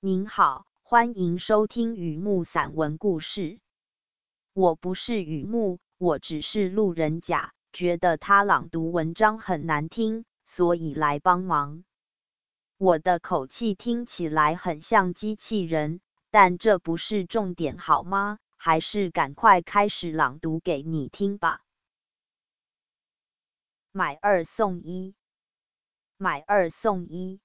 您好，欢迎收听雨木散文故事。我不是雨木，我只是路人甲，觉得他朗读文章很难听，所以来帮忙。我的口气听起来很像机器人，但这不是重点，好吗？还是赶快开始朗读给你听吧。买二送一，买二送一。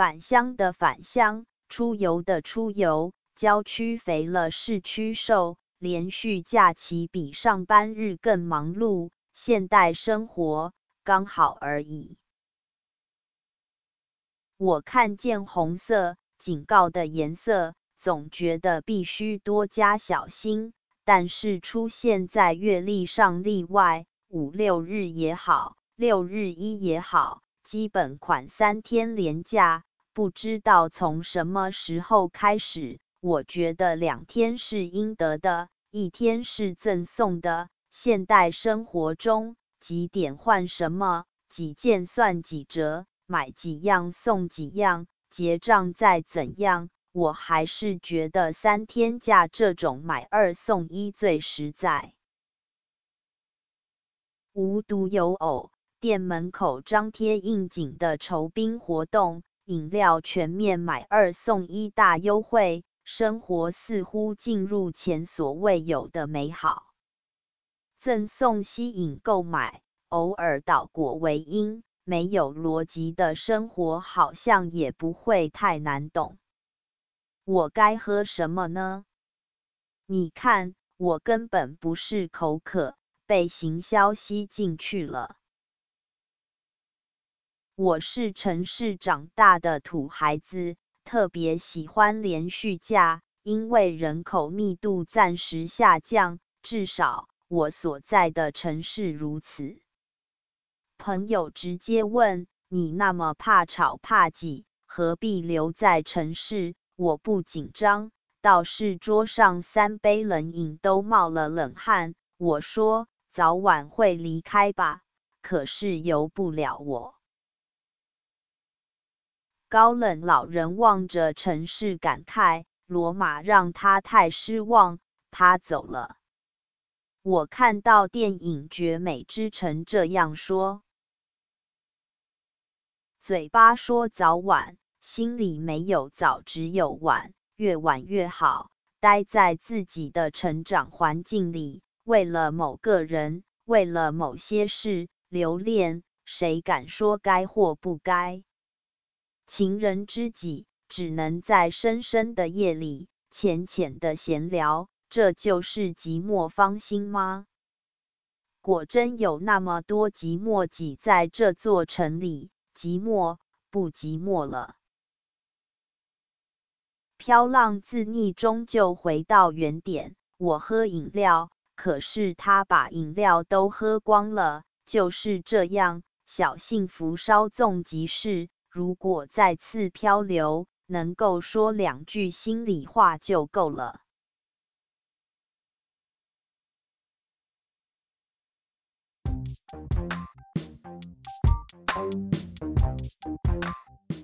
返乡的返乡，出游的出游，郊区肥了市区瘦，连续假期比上班日更忙碌，现代生活刚好而已。我看见红色警告的颜色，总觉得必须多加小心，但是出现在月历上例外，五六日也好，六日一也好，基本款三天连假。不知道从什么时候开始，我觉得两天是应得的，一天是赠送的。现代生活中，几点换什么，几件算几折，买几样送几样，结账再怎样，我还是觉得三天假这种买二送一最实在。无独有偶，店门口张贴应景的酬宾活动。饮料全面买二送一大优惠，生活似乎进入前所未有的美好。赠送吸引购买，偶尔倒果为因，没有逻辑的生活好像也不会太难懂。我该喝什么呢？你看，我根本不是口渴，被行销吸进去了。我是城市长大的土孩子，特别喜欢连续假，因为人口密度暂时下降，至少我所在的城市如此。朋友直接问：“你那么怕吵怕挤，何必留在城市？”我不紧张，倒是桌上三杯冷饮都冒了冷汗。我说：“早晚会离开吧，可是由不了我。”高冷老人望着城市，感慨：罗马让他太失望，他走了。我看到电影《绝美之城》这样说：嘴巴说早晚，心里没有早，只有晚，越晚越好。待在自己的成长环境里，为了某个人，为了某些事留恋，谁敢说该或不该？情人知己只能在深深的夜里浅浅的闲聊，这就是寂寞芳心吗？果真有那么多寂寞挤在这座城里，寂寞不寂寞了？飘浪自溺终究回到原点。我喝饮料，可是他把饮料都喝光了。就是这样，小幸福稍纵即逝。如果再次漂流，能够说两句心里话就够了。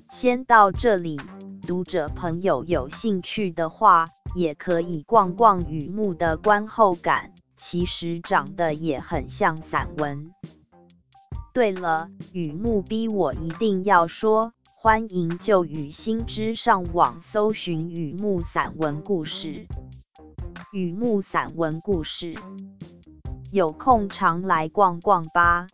先到这里，读者朋友有兴趣的话，也可以逛逛雨木的观后感，其实长得也很像散文。对了，雨木逼我一定要说，欢迎就雨心知上网搜寻雨木散文故事。雨木散文故事，有空常来逛逛吧。